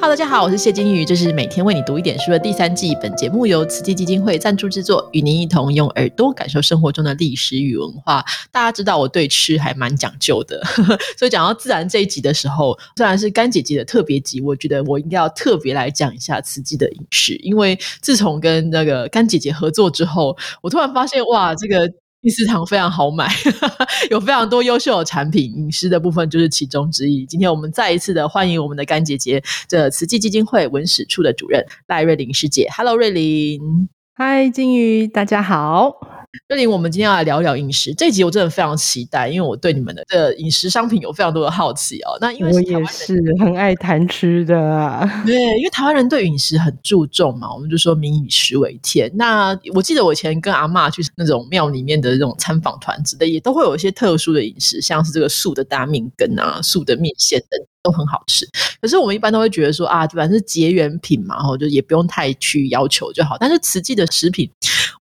Hello，大家好，我是谢金鱼，这是每天为你读一点书的第三季。本节目由慈济基金会赞助制作，与您一同用耳朵感受生活中的历史与文化。大家知道我对吃还蛮讲究的，所以讲到自然这一集的时候，虽然是干姐姐的特别集，我觉得我应该要特别来讲一下慈济的饮食，因为自从跟那个干姐姐合作之后，我突然发现哇，这个。第四堂非常好买，有非常多优秀的产品，饮食的部分就是其中之一。今天我们再一次的欢迎我们的甘姐姐，这慈济基金会文史处的主任赖瑞玲师姐。Hello，瑞玲。嗨，金鱼，大家好。瑞玲，我们今天要来聊聊饮食。这集我真的非常期待，因为我对你们的的饮食商品有非常多的好奇哦。那因为我也是很爱谈吃的，对，因为台湾人对饮食很注重嘛，我们就说民以食为天。那我记得我以前跟阿妈去那种庙里面的这种参访团之类，也都会有一些特殊的饮食，像是这个素的大面羹啊、素的面线等。都很好吃，可是我们一般都会觉得说啊，反正是结缘品嘛，然后就也不用太去要求就好。但是慈济的食品，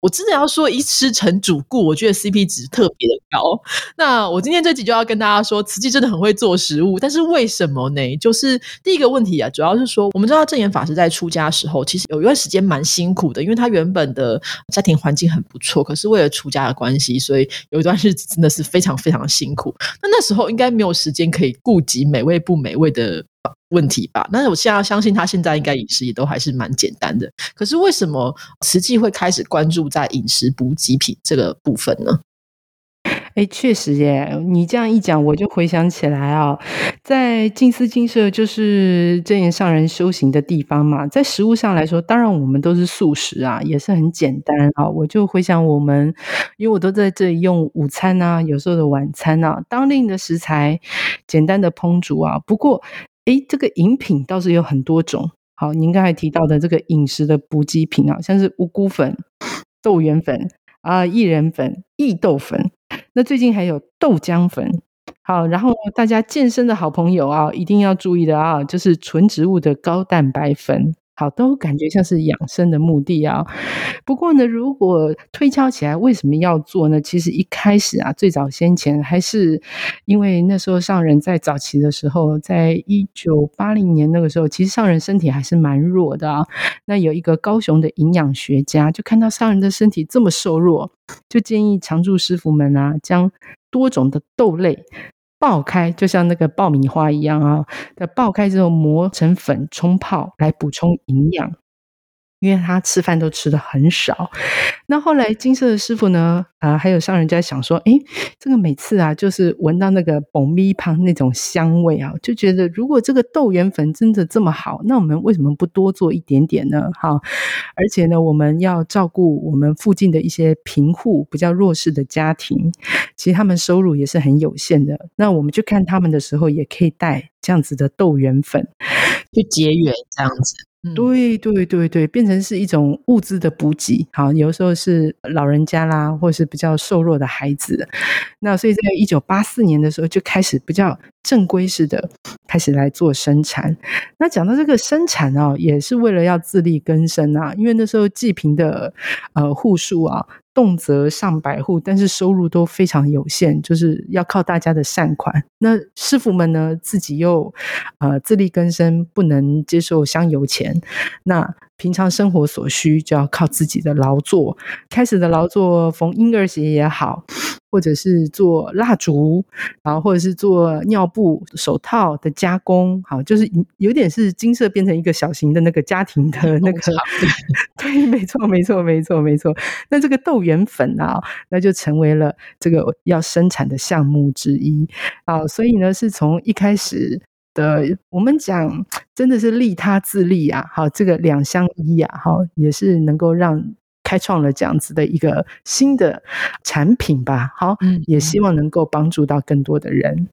我真的要说一吃成主顾，我觉得 CP 值特别的高。那我今天这集就要跟大家说，慈济真的很会做食物，但是为什么呢？就是第一个问题啊，主要是说我们知道正言法师在出家时候，其实有一段时间蛮辛苦的，因为他原本的家庭环境很不错，可是为了出家的关系，所以有一段日子真的是非常非常辛苦。那那时候应该没有时间可以顾及美味不美。味的问题吧，但是我现在相信他现在应该饮食也都还是蛮简单的。可是为什么慈济会开始关注在饮食补给品这个部分呢？哎，确实耶！你这样一讲，我就回想起来啊，在净思金舍就是正言上人修行的地方嘛。在食物上来说，当然我们都是素食啊，也是很简单啊。我就回想我们，因为我都在这里用午餐啊，有时候的晚餐啊，当令的食材，简单的烹煮啊。不过，哎，这个饮品倒是有很多种。好，您刚才提到的这个饮食的补给品啊，像是五谷粉、豆圆粉啊、薏仁粉、薏豆粉。那最近还有豆浆粉，好，然后大家健身的好朋友啊，一定要注意的啊，就是纯植物的高蛋白粉。好，都感觉像是养生的目的啊。不过呢，如果推敲起来，为什么要做呢？其实一开始啊，最早先前还是因为那时候上人在早期的时候，在一九八零年那个时候，其实上人身体还是蛮弱的啊。那有一个高雄的营养学家，就看到上人的身体这么瘦弱，就建议常住师傅们啊，将多种的豆类。爆开，就像那个爆米花一样啊！它爆开之后磨成粉冲泡，来补充营养。因为他吃饭都吃的很少，那后来金色的师傅呢？啊，还有商人家想说，哎，这个每次啊，就是闻到那个捧咪旁那种香味啊，就觉得如果这个豆圆粉真的这么好，那我们为什么不多做一点点呢？哈，而且呢，我们要照顾我们附近的一些贫户、比较弱势的家庭，其实他们收入也是很有限的。那我们去看他们的时候，也可以带这样子的豆圆粉去结缘，这样子。对对对对，变成是一种物资的补给。好，有时候是老人家啦，或是比较瘦弱的孩子。那所以在一九八四年的时候，就开始比较正规式的开始来做生产。那讲到这个生产啊，也是为了要自力更生啊，因为那时候济贫的呃户数啊。动辄上百户，但是收入都非常有限，就是要靠大家的善款。那师傅们呢，自己又呃自力更生，不能接受香油钱。那平常生活所需就要靠自己的劳作。开始的劳作，缝婴儿鞋也好。或者是做蜡烛，然后或者是做尿布、手套的加工，好，就是有点是金色变成一个小型的那个家庭的那个，对，没错，没错，没错，没错。那这个豆圆粉啊，那就成为了这个要生产的项目之一啊。所以呢，是从一开始的我们讲，真的是利他自利啊，好，这个两相依啊，好，也是能够让。开创了这样子的一个新的产品吧，好，也希望能够帮助到更多的人。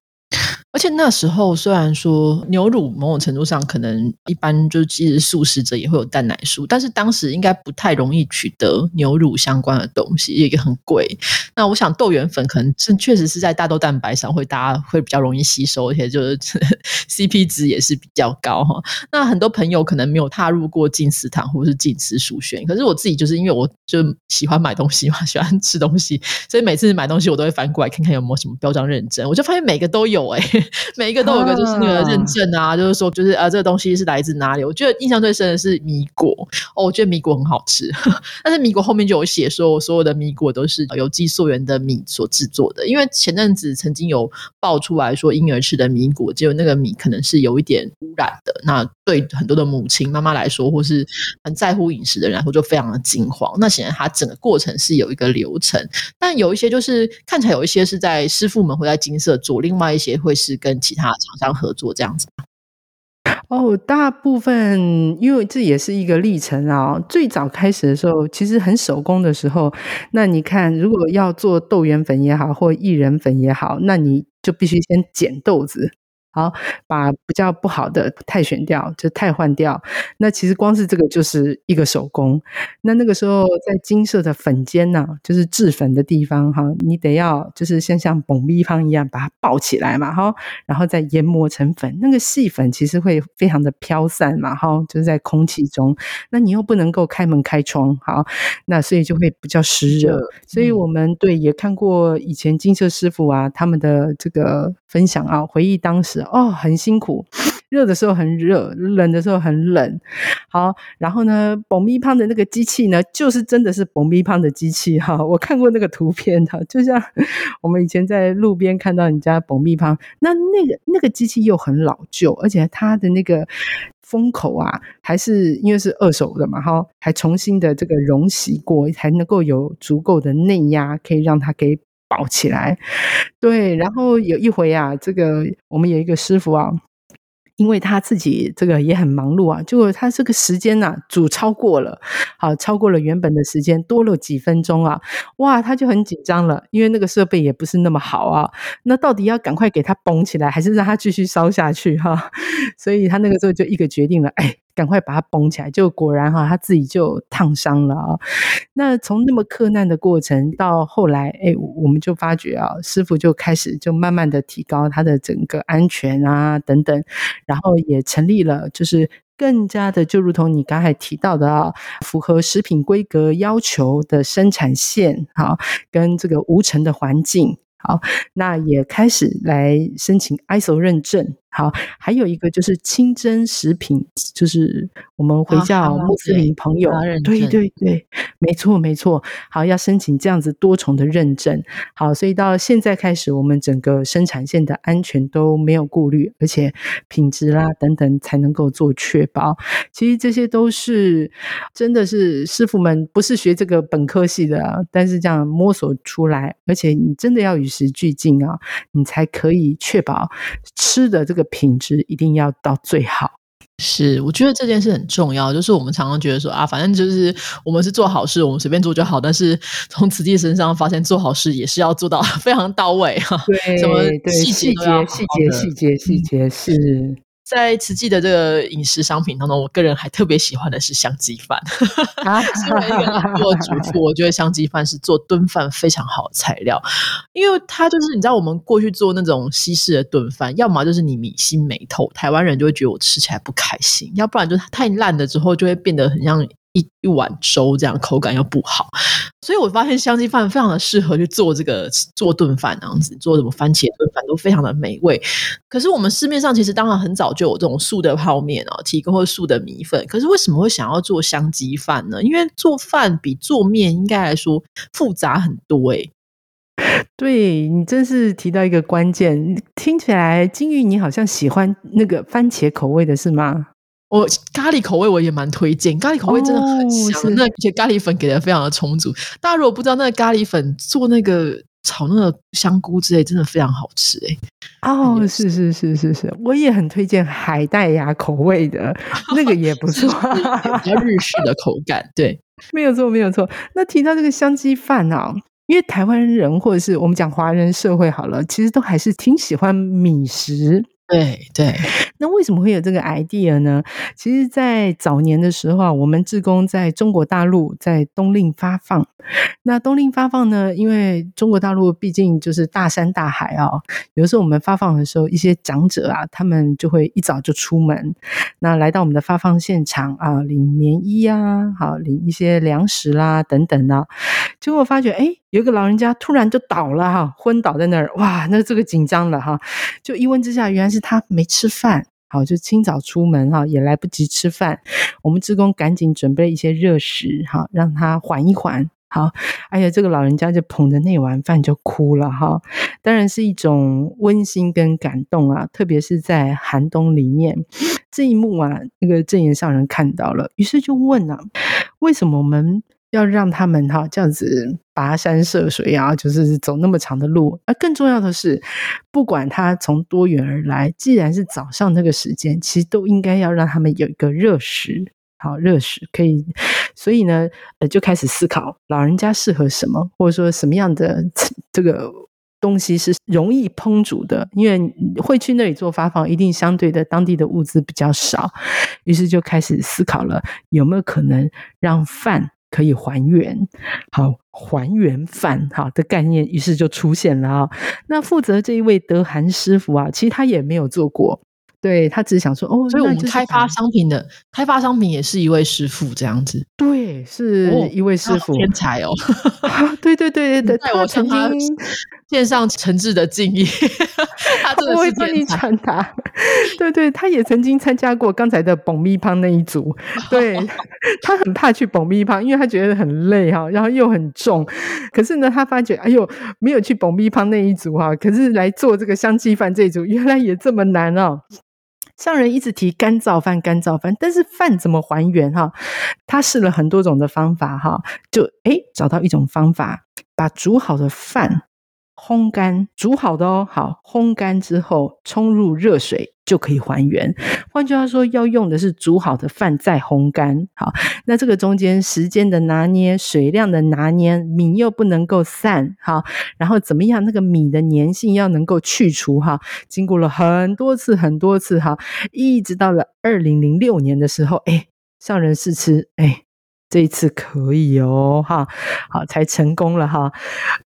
而且那时候虽然说牛乳某种程度上可能一般就是即使素食者也会有蛋奶素，但是当时应该不太容易取得牛乳相关的东西，也很贵。那我想豆圆粉可能是确实是在大豆蛋白上会大家会比较容易吸收，而且就是 CP 值也是比较高哈。那很多朋友可能没有踏入过进食堂或是进食书选，可是我自己就是因为我就喜欢买东西嘛，喜欢吃东西，所以每次买东西我都会翻过来看看有没有什么标章认证，我就发现每个都有哎。每一个都有个就是那个认证啊，就是说就是啊这个东西是来自哪里？我觉得印象最深的是米果哦，我觉得米果很好吃，但是米果后面就有写说我所有的米果都是有机溯源的米所制作的，因为前阵子曾经有爆出来说婴儿吃的米果，只有那个米可能是有一点污染的，那对很多的母亲妈妈来说，或是很在乎饮食的人来说，就非常的惊慌。那显然它整个过程是有一个流程，但有一些就是看起来有一些是在师傅们会在金色做，另外一些会是跟其他厂商合作这样子。哦，大部分因为这也是一个历程啊。最早开始的时候，其实很手工的时候，那你看，如果要做豆圆粉也好，或薏仁粉也好，那你就必须先捡豆子。好，把比较不好的汰选掉，就汰换掉。那其实光是这个就是一个手工。那那个时候在金色的粉间呢，就是制粉的地方哈，你得要就是先像蹦咪方一样把它抱起来嘛哈，然后再研磨成粉。那个细粉其实会非常的飘散嘛哈，就是在空气中。那你又不能够开门开窗，好，那所以就会比较湿热。所以我们对也看过以前金色师傅啊他们的这个分享啊，回忆当时。哦，很辛苦，热的时候很热，冷的时候很冷。好，然后呢，蹦咪胖的那个机器呢，就是真的是蹦咪胖的机器哈。我看过那个图片哈，就像 我们以前在路边看到人家蹦咪胖，那那个那个机器又很老旧，而且它的那个封口啊，还是因为是二手的嘛哈，还重新的这个溶洗过，才能够有足够的内压，可以让它给。抱起来，对，然后有一回啊，这个我们有一个师傅啊。因为他自己这个也很忙碌啊，结果他这个时间呐煮超过了，好超过了原本的时间，多了几分钟啊，哇，他就很紧张了，因为那个设备也不是那么好啊，那到底要赶快给他绷起来，还是让他继续烧下去哈？所以他那个时候就一个决定了，哎，赶快把它绷起来，就果然哈，他自己就烫伤了啊。那从那么克难的过程到后来，哎，我们就发觉啊，师傅就开始就慢慢的提高他的整个安全啊等等。然后也成立了，就是更加的，就如同你刚才提到的啊，符合食品规格要求的生产线，好，跟这个无尘的环境，好，那也开始来申请 ISO 认证。好，还有一个就是清真食品，就是我们回教穆斯林朋友，对对对，没错没错。好，要申请这样子多重的认证。好，所以到现在开始，我们整个生产线的安全都没有顾虑，而且品质啦等等才能够做确保。其实这些都是真的是师傅们不是学这个本科系的，但是这样摸索出来，而且你真的要与时俱进啊，你才可以确保吃的这个。品质一定要到最好，是我觉得这件事很重要。就是我们常常觉得说啊，反正就是我们是做好事，我们随便做就好。但是从慈济身上发现，做好事也是要做到非常到位哈。对，什么细节、细节、细节、细节、细节是。在慈济的这个饮食商品当中，我个人还特别喜欢的是香鸡饭。作为一个做主 妇，我觉得香鸡饭是做炖饭非常好的材料，因为它就是你知道，我们过去做那种西式的炖饭，要么就是你米心没透，台湾人就会觉得我吃起来不开心；要不然就是太烂了之后，就会变得很像。一一碗粥这样口感又不好，所以我发现香鸡饭非常的适合去做这个做炖饭那样子，做什么番茄炖饭都非常的美味。可是我们市面上其实当然很早就有这种素的泡面哦，提供素的米粉。可是为什么会想要做香鸡饭呢？因为做饭比做面应该来说复杂很多诶。对你真是提到一个关键，听起来金玉你好像喜欢那个番茄口味的是吗？我咖喱口味我也蛮推荐，咖喱口味真的很香，那而且咖喱粉给的非常的充足。大家如果不知道那个咖喱粉做那个炒那个香菇之类，真的非常好吃哎。哦，是是是是是，我也很推荐海带芽口味的 那个也不错，比较日式的口感。对，没有错没有错。那提到这个香鸡饭啊，因为台湾人或者是我们讲华人社会好了，其实都还是挺喜欢米食。对对，那为什么会有这个 idea 呢？其实，在早年的时候啊，我们志工在中国大陆在冬令发放。那冬令发放呢，因为中国大陆毕竟就是大山大海啊，有的时候我们发放的时候，一些长者啊，他们就会一早就出门，那来到我们的发放现场啊，领棉衣啊，好领一些粮食啦等等的，结果发觉哎。有一个老人家突然就倒了哈，昏倒在那儿，哇，那这个紧张了哈，就一问之下，原来是他没吃饭，好，就清早出门哈，也来不及吃饭，我们职工赶紧准备一些热食哈，让他缓一缓。好，哎呀，这个老人家就捧着那碗饭就哭了哈，当然是一种温馨跟感动啊，特别是在寒冬里面，这一幕啊，那个正言上人看到了，于是就问啊，为什么我们要让他们哈这样子跋山涉水啊，就是走那么长的路？而更重要的是，不管他从多远而来，既然是早上那个时间，其实都应该要让他们有一个热食。好热食可以，所以呢，呃，就开始思考老人家适合什么，或者说什么样的这个东西是容易烹煮的。因为会去那里做发放，一定相对的当地的物资比较少，于是就开始思考了有没有可能让饭可以还原，好还原饭哈的概念，于是就出现了啊。那负责这一位德韩师傅啊，其实他也没有做过。对他只是想说哦，所以我们开发商品的开发商品也是一位师傅这样子，对，是一位师傅天才哦，对对对对对，我曾经献上诚挚的敬意，他我会帮你传达，对对，他也曾经参加过刚才的蹦咪胖那一组，对 他很怕去蹦咪胖，因为他觉得很累哈，然后又很重，可是呢，他发觉哎呦，没有去蹦咪胖那一组哈，可是来做这个香鸡饭这一组，原来也这么难哦。上人一直提干燥饭，干燥饭，但是饭怎么还原哈？他试了很多种的方法哈，就诶找到一种方法，把煮好的饭。烘干煮好的哦，好烘干之后冲入热水就可以还原。换句话说，要用的是煮好的饭再烘干。好，那这个中间时间的拿捏、水量的拿捏，米又不能够散。好，然后怎么样？那个米的粘性要能够去除。哈，经过了很多次、很多次，哈，一直到了二零零六年的时候，哎，上人试吃，哎，这一次可以哦，哈，好，才成功了，哈。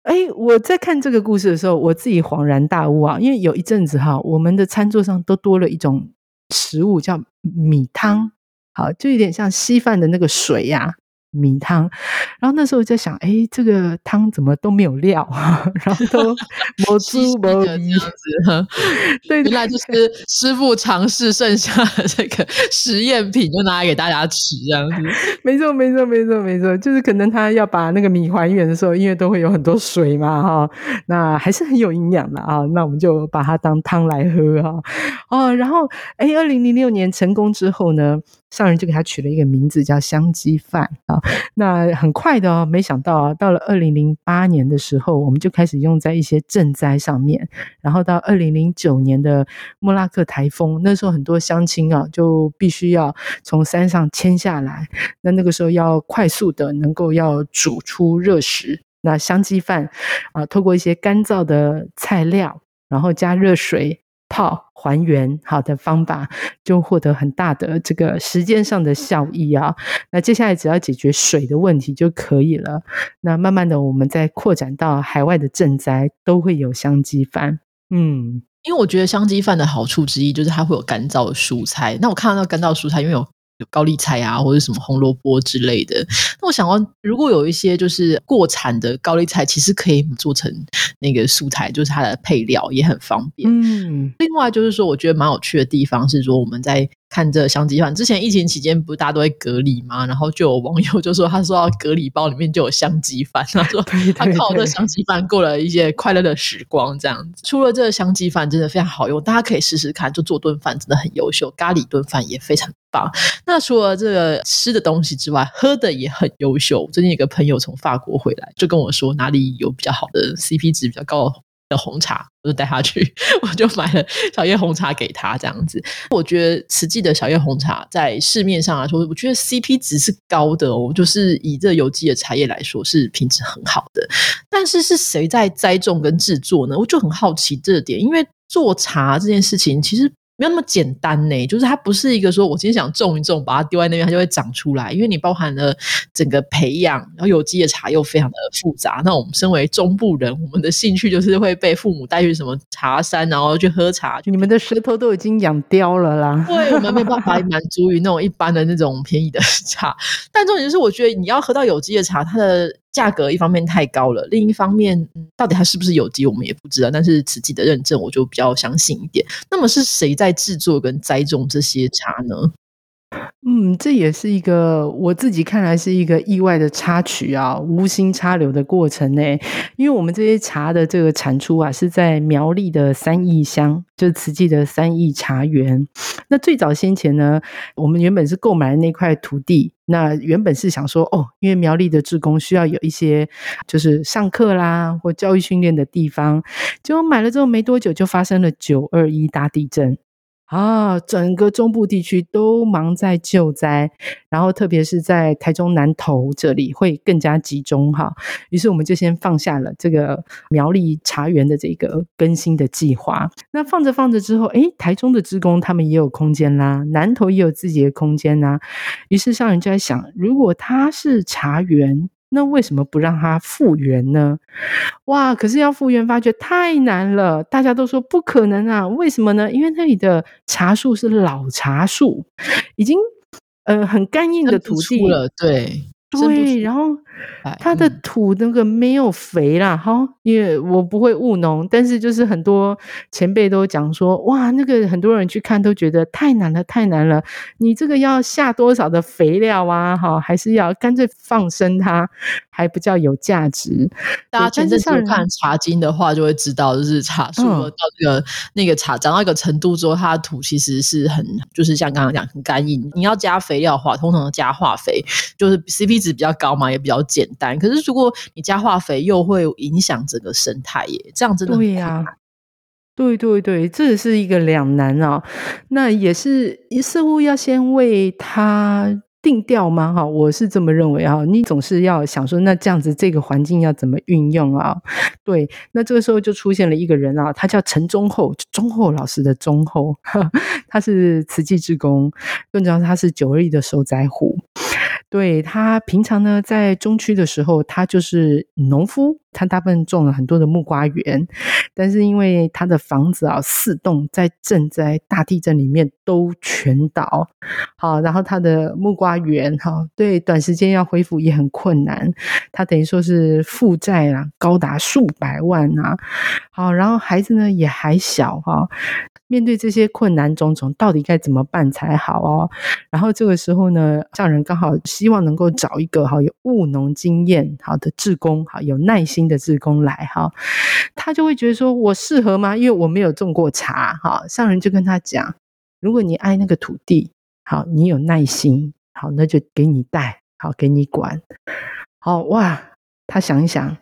哎，我在看这个故事的时候，我自己恍然大悟啊！因为有一阵子哈，我们的餐桌上都多了一种食物，叫米汤，好，就有点像稀饭的那个水呀。米汤，然后那时候在想，哎，这个汤怎么都没有料，然后都 没猪没鱼 原来就是师傅尝试剩下的这个实验品，就拿来给大家吃这样子。没错，没错，没错，没错，就是可能他要把那个米还原的时候，因为都会有很多水嘛，哈，那还是很有营养的啊。那我们就把它当汤来喝啊，哦，然后，哎，二零零六年成功之后呢？上人就给他取了一个名字叫香鸡饭啊，那很快的哦，没想到啊，到了二零零八年的时候，我们就开始用在一些赈灾上面，然后到二零零九年的莫拉克台风，那时候很多乡亲啊，就必须要从山上迁下来，那那个时候要快速的能够要煮出热食，那香鸡饭啊，透过一些干燥的菜料，然后加热水。泡还原好的方法，就获得很大的这个时间上的效益啊。那接下来只要解决水的问题就可以了。那慢慢的，我们再扩展到海外的赈灾，都会有香鸡饭。嗯，因为我觉得香鸡饭的好处之一就是它会有干燥的蔬菜。那我看到那干燥蔬菜，因为有。有高丽菜啊，或者什么红萝卜之类的。那我想问，如果有一些就是过产的高丽菜，其实可以做成那个素菜，就是它的配料也很方便。嗯，另外就是说，我觉得蛮有趣的地方是说，我们在。看这香鸡饭，之前疫情期间不是大家都会隔离吗？然后就有网友就说，他说隔离包里面就有香鸡饭，他说他靠这香鸡饭过了一些快乐的时光，这样子。除了这个香鸡饭真的非常好用，大家可以试试看，就做顿饭真的很优秀，咖喱炖饭也非常棒。那除了这个吃的东西之外，喝的也很优秀。最近有个朋友从法国回来，就跟我说哪里有比较好的 CP 值比较高。的的红茶，我就带他去，我就买了小叶红茶给他，这样子。我觉得实际的小叶红茶在市面上来说，我觉得 CP 值是高的哦，就是以这有机的茶叶来说，是品质很好的。但是是谁在栽种跟制作呢？我就很好奇这点，因为做茶这件事情其实。没有那么简单呢，就是它不是一个说我今天想种一种，把它丢在那边，它就会长出来。因为你包含了整个培养，然后有机的茶又非常的复杂。那我们身为中部人，我们的兴趣就是会被父母带去什么茶山，然后去喝茶。你们的舌头都已经养刁了啦，对我们没办法满足于那种一般的那种便宜的 茶。但重点就是，我觉得你要喝到有机的茶，它的价格一方面太高了，另一方面，到底它是不是有机，我们也不知道。但是慈济的认证，我就比较相信一点。那么是谁在制作跟栽种这些茶呢？嗯，这也是一个我自己看来是一个意外的插曲啊，无心插柳的过程呢。因为我们这些茶的这个产出啊，是在苗栗的三义乡，就是慈济的三义茶园。那最早先前呢，我们原本是购买那块土地，那原本是想说，哦，因为苗栗的职工需要有一些就是上课啦或教育训练的地方，结果买了之后没多久就发生了九二一大地震。啊，整个中部地区都忙在救灾，然后特别是在台中南投这里会更加集中哈。于是我们就先放下了这个苗栗茶园的这个更新的计划。那放着放着之后，诶，台中的职工他们也有空间啦，南投也有自己的空间啦。于是上人就在想，如果他是茶园。那为什么不让它复原呢？哇！可是要复原，发觉太难了。大家都说不可能啊！为什么呢？因为那里的茶树是老茶树，已经呃很干硬的土地了。对。对，然后它的土那个没有肥啦，哈，因为我不会务农，但是就是很多前辈都讲说，哇，那个很多人去看都觉得太难了，太难了，你这个要下多少的肥料啊，哈，还是要干脆放生它。还不叫有价值。大家前阵子看茶经的话，就会知道，就是茶树到这个那个茶长到一个程度之后，它的土其实是很，就是像刚刚讲很干硬。你要加肥料的话，通常加化肥，就是 CP 值比较高嘛，也比较简单。可是如果你加化肥，又会影响整个生态耶，这样真的对呀。对对对，这是一个两难啊。那也是似乎要先为它。定调吗？哈，我是这么认为哈。你总是要想说，那这样子这个环境要怎么运用啊？对，那这个时候就出现了一个人啊，他叫陈忠厚，忠厚老师的忠厚，他是慈济之工，更重要他是九二一的受灾户。对他平常呢，在中区的时候，他就是农夫，他大部分种了很多的木瓜园，但是因为他的房子啊四栋在震灾大地震里面都全倒，好，然后他的木瓜园哈，对，短时间要恢复也很困难，他等于说是负债啊，高达数百万啊，好，然后孩子呢也还小哈。面对这些困难种种，到底该怎么办才好哦？然后这个时候呢，上人刚好希望能够找一个哈有务农经验好的志工，哈有耐心的志工来哈，他就会觉得说我适合吗？因为我没有种过茶哈。上人就跟他讲，如果你爱那个土地，好，你有耐心，好，那就给你带，好，给你管，好哇。他想一想，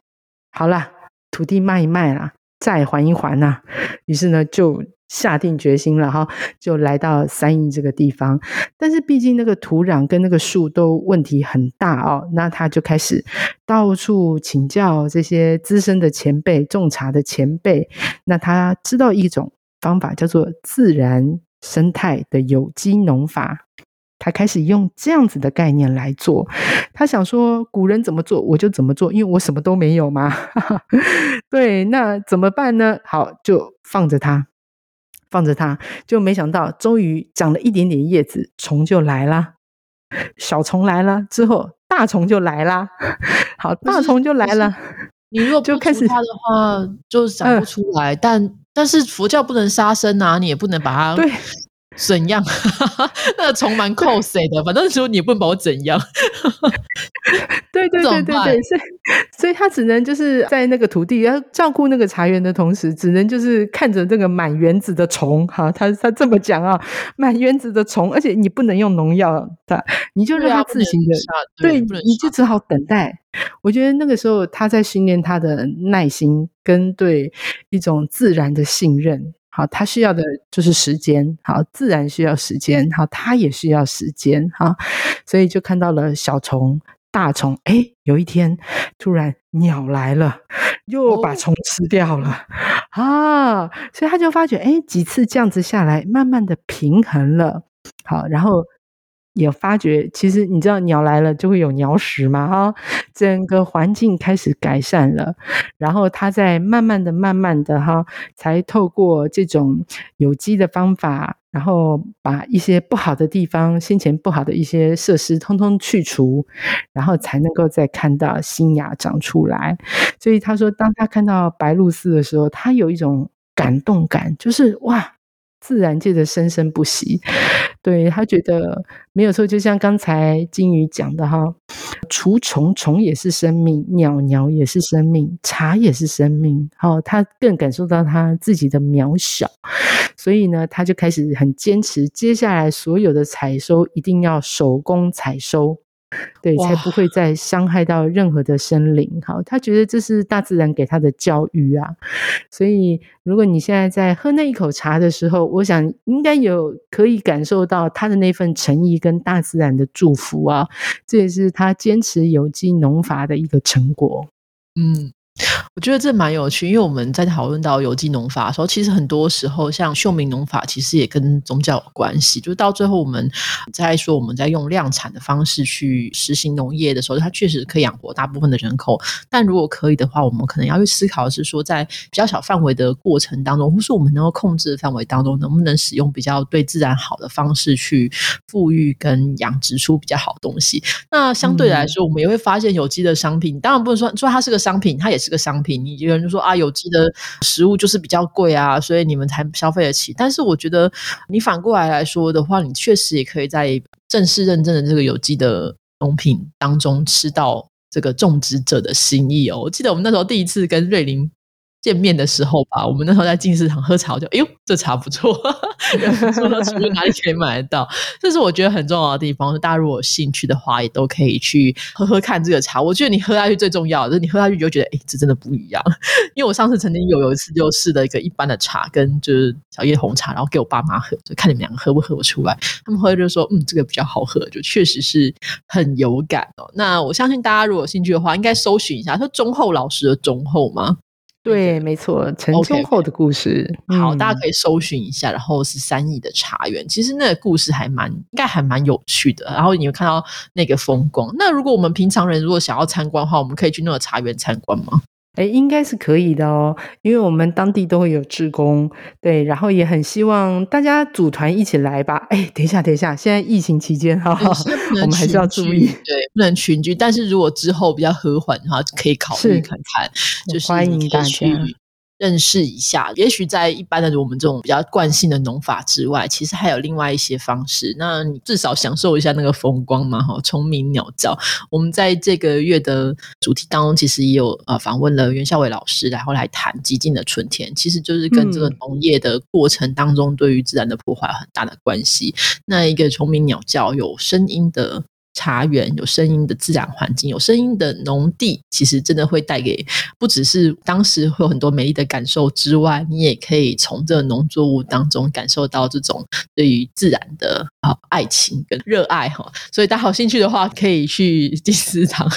好了，土地卖一卖啦，债还一还呐。于是呢，就。下定决心了哈，就来到三义这个地方。但是毕竟那个土壤跟那个树都问题很大哦，那他就开始到处请教这些资深的前辈、种茶的前辈。那他知道一种方法叫做自然生态的有机农法，他开始用这样子的概念来做。他想说，古人怎么做我就怎么做，因为我什么都没有嘛。对，那怎么办呢？好，就放着它。放着它，就没想到终于长了一点点叶子，虫就来啦。小虫来了之后，大虫就来啦。好，大虫就来了。你如果不开始它的话，就长不出来。但但是佛教不能杀生啊，你也不能把它对。怎样？那个虫蛮扣谁的？反正说你也不能把我怎样。对对对对对，所以所以他只能就是在那个土地要照顾那个茶园的同时，只能就是看着这个满园子的虫哈。他他这么讲啊，满园子的虫，而且你不能用农药的，你就让它自行的，对，你就只好等待。我觉得那个时候他在训练他的耐心跟对一种自然的信任。好，他需要的就是时间，好，自然需要时间，好，他也需要时间，哈，所以就看到了小虫、大虫，哎，有一天突然鸟来了，又把虫吃掉了，啊，所以他就发觉，哎，几次这样子下来，慢慢的平衡了，好，然后也发觉，其实你知道鸟来了就会有鸟屎嘛，哈，整个环境开始改善了，然后他在慢慢的、慢慢的，哈，才透过这种有机的方法，然后把一些不好的地方、先前不好的一些设施通通去除，然后才能够再看到新芽长出来。所以他说，当他看到白露寺的时候，他有一种感动感，就是哇。自然界的生生不息，对他觉得没有错。就像刚才金鱼讲的哈，除虫虫也是生命，鸟鸟也是生命，茶也是生命。好，他更感受到他自己的渺小，所以呢，他就开始很坚持，接下来所有的采收一定要手工采收。对，才不会再伤害到任何的生灵。好，他觉得这是大自然给他的教育啊。所以，如果你现在在喝那一口茶的时候，我想应该有可以感受到他的那份诚意跟大自然的祝福啊。这也是他坚持有机农法的一个成果。嗯。我觉得这蛮有趣，因为我们在讨论到有机农法的时候，其实很多时候像秀明农法，其实也跟宗教有关系。就是到最后，我们在说我们在用量产的方式去实行农业的时候，它确实可以养活大部分的人口。但如果可以的话，我们可能要去思考的是说，在比较小范围的过程当中，或是我们能够控制的范围当中，能不能使用比较对自然好的方式去富裕跟养殖出比较好的东西？那相对来说，我们也会发现有机的商品，当然不能说说它是个商品，它也是这个商品。你有人就说啊，有机的食物就是比较贵啊，所以你们才消费得起。但是我觉得，你反过来来说的话，你确实也可以在正式认证的这个有机的农品当中吃到这个种植者的心意哦。我记得我们那时候第一次跟瑞林。见面的时候吧，我们那时候在进市场喝茶，我就哎呦，这茶不错，说到除了哪里可以买得到，这是我觉得很重要的地方。大家如果有兴趣的话，也都可以去喝喝看这个茶。我觉得你喝下去最重要的，是你喝下去就觉得，哎，这真的不一样。因为我上次曾经有有一次就试了一个一般的茶，跟就是小叶红茶，然后给我爸妈喝，就看你们两个喝不喝得出来。他们喝就说，嗯，这个比较好喝，就确实是很有感哦。那我相信大家如果有兴趣的话，应该搜寻一下，说忠厚老师的忠厚吗？对，没错，陈秋后的故事。好，大家可以搜寻一下。然后是三亿的茶园，其实那个故事还蛮，应该还蛮有趣的。然后你会看到那个风光。那如果我们平常人如果想要参观的话，我们可以去那个茶园参观吗？哎，应该是可以的哦，因为我们当地都会有志工，对，然后也很希望大家组团一起来吧。哎，等一下，等一下，现在疫情期间哈，我们还是要注意，对，不能群居。但是如果之后比较和缓的话，可以考虑看看，就是欢迎大家。认识一下，也许在一般的我们这种比较惯性的农法之外，其实还有另外一些方式。那你至少享受一下那个风光嘛，哈，虫鸣鸟叫。我们在这个月的主题当中，其实也有呃访问了袁孝伟老师，然后来谈极尽的春天，其实就是跟这个农业的过程当中对于自然的破坏很大的关系。那一个虫鸣鸟叫有声音的。茶园有声音的自然环境，有声音的农地，其实真的会带给不只是当时会有很多美丽的感受之外，你也可以从这农作物当中感受到这种对于自然的啊爱情跟热爱哈。所以大家有兴趣的话，可以去第四场。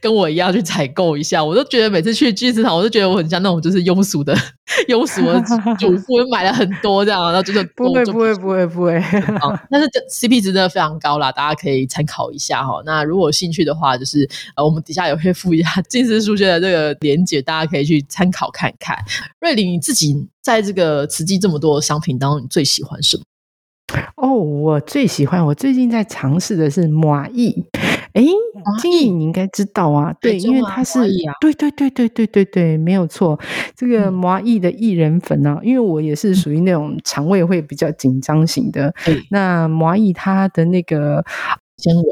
跟我一样去采购一下，我都觉得每次去巨市场，我都觉得我很像那种就是庸俗的庸俗的主 妇，买了很多这样，然后就是不会不会不会不会，但是这 CP 值真的非常高啦，大家可以参考一下哈。那如果有兴趣的话，就是呃我们底下也会附一下金丝书学的这个连接，大家可以去参考看看。瑞玲，你自己在这个慈济这么多商品当中，你最喜欢什么？哦，我最喜欢，我最近在尝试的是马艺。哎，金颖你应该知道啊，对，因为它是，对对对对对对对，没有错。这个麻艺的薏仁粉啊，因为我也是属于那种肠胃会比较紧张型的。那麻艺它的那个 纤维，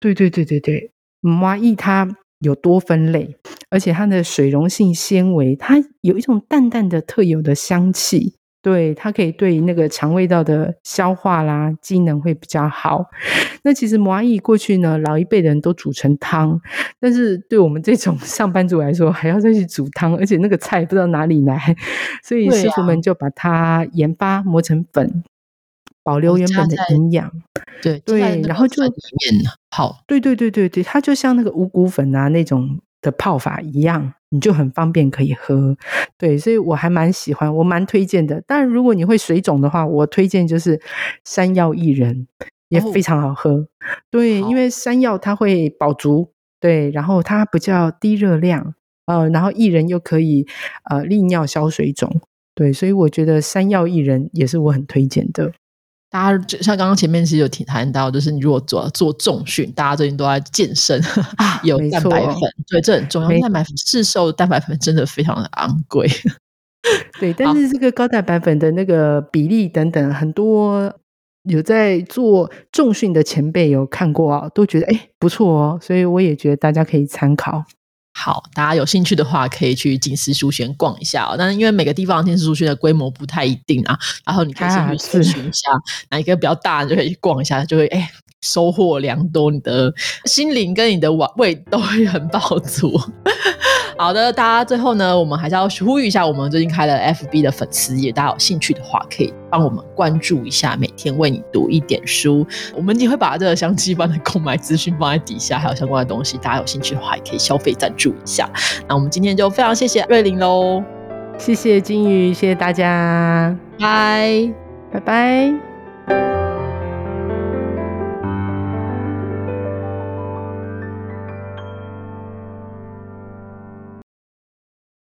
对对对对对，麻艺它有多分类，而且它的水溶性纤维，它有一种淡淡的特有的香气。对，它可以对那个肠胃道的消化啦，机能会比较好。那其实麻蚁过去呢，老一辈的人都煮成汤，但是对我们这种 上班族来说，还要再去煮汤，而且那个菜不知道哪里来，所以师傅们就把它研发磨成粉，保留原本的营养。对对，然后就泡。对对对对对，它就像那个五谷粉啊那种的泡法一样。你就很方便可以喝，对，所以我还蛮喜欢，我蛮推荐的。但如果你会水肿的话，我推荐就是山药薏仁，也非常好喝。对，因为山药它会饱足，对，然后它比较低热量，呃，然后薏仁又可以呃利尿消水肿，对，所以我觉得山药薏仁也是我很推荐的。大家就像刚刚前面其实有提谈到，就是你如果做做重训，大家最近都在健身，有蛋白粉，对，这很重要。蛋白粉市售蛋白粉真的非常的昂贵，对，但是这个高蛋白粉的那个比例等等，很多有在做重训的前辈有看过啊，都觉得哎不错哦，所以我也觉得大家可以参考。好，大家有兴趣的话，可以去锦思书轩逛一下哦。但是因为每个地方锦思书轩的规模不太一定啊，然后你可以先去咨询一下哪一个比较大，就可以去逛一下，就会哎收获良多，你的心灵跟你的胃胃都会很饱足。好的，大家最后呢，我们还是要呼吁一下，我们最近开了 FB 的粉丝页，大家有兴趣的话，可以帮我们关注一下，每天为你读一点书。我们也会把这个相机般的购买资讯放在底下，还有相关的东西，大家有兴趣的话，也可以消费赞助一下。那我们今天就非常谢谢瑞玲喽，谢谢金鱼，谢谢大家，拜拜拜。